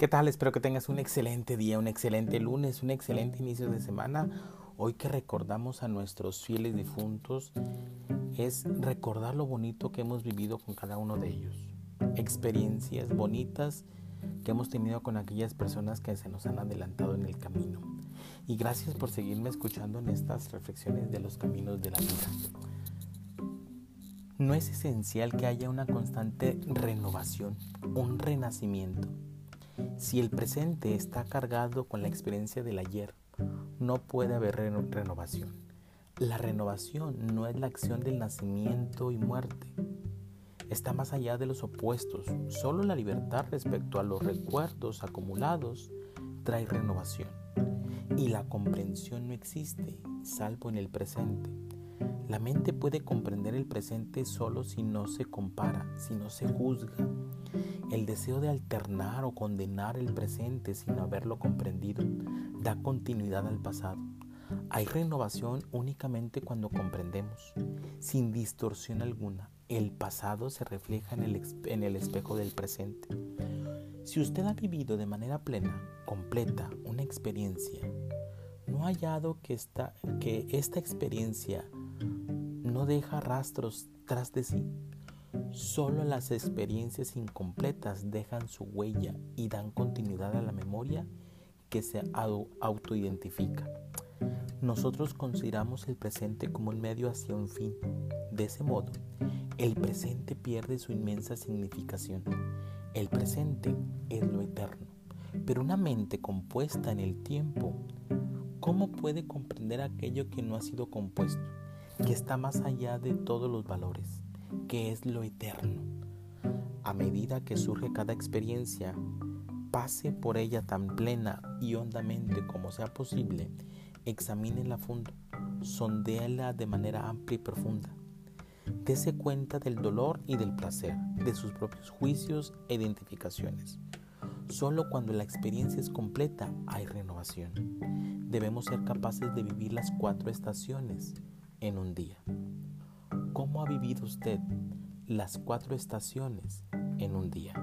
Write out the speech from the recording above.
¿Qué tal? Espero que tengas un excelente día, un excelente lunes, un excelente inicio de semana. Hoy que recordamos a nuestros fieles difuntos es recordar lo bonito que hemos vivido con cada uno de ellos. Experiencias bonitas que hemos tenido con aquellas personas que se nos han adelantado en el camino. Y gracias por seguirme escuchando en estas reflexiones de los caminos de la vida. No es esencial que haya una constante renovación, un renacimiento si el presente está cargado con la experiencia del ayer, no puede haber renovación. La renovación no es la acción del nacimiento y muerte. Está más allá de los opuestos. Solo la libertad respecto a los recuerdos acumulados trae renovación. Y la comprensión no existe, salvo en el presente. La mente puede comprender el presente solo si no se compara, si no se juzga. El deseo de alternar o condenar el presente sin haberlo comprendido da continuidad al pasado. Hay renovación únicamente cuando comprendemos, sin distorsión alguna. El pasado se refleja en el, espejo del presente. Si usted ha vivido de manera plena, completa, una experiencia, no ha hallado que esta, que esta experiencia no deja rastros tras de sí. Solo las experiencias incompletas dejan su huella y dan continuidad a la memoria que se autoidentifica. Nosotros consideramos el presente como un medio hacia un fin. De ese modo, el presente pierde su inmensa significación. El presente es lo eterno. Pero una mente compuesta en el tiempo, ¿cómo puede comprender aquello que no ha sido compuesto? Que está más allá de todos los valores, que es lo eterno. A medida que surge cada experiencia, pase por ella tan plena y hondamente como sea posible, examínela a fondo, sondéala de manera amplia y profunda. Dese cuenta del dolor y del placer, de sus propios juicios e identificaciones. Solo cuando la experiencia es completa hay renovación. Debemos ser capaces de vivir las cuatro estaciones, en un día. ¿Cómo ha vivido usted las cuatro estaciones en un día?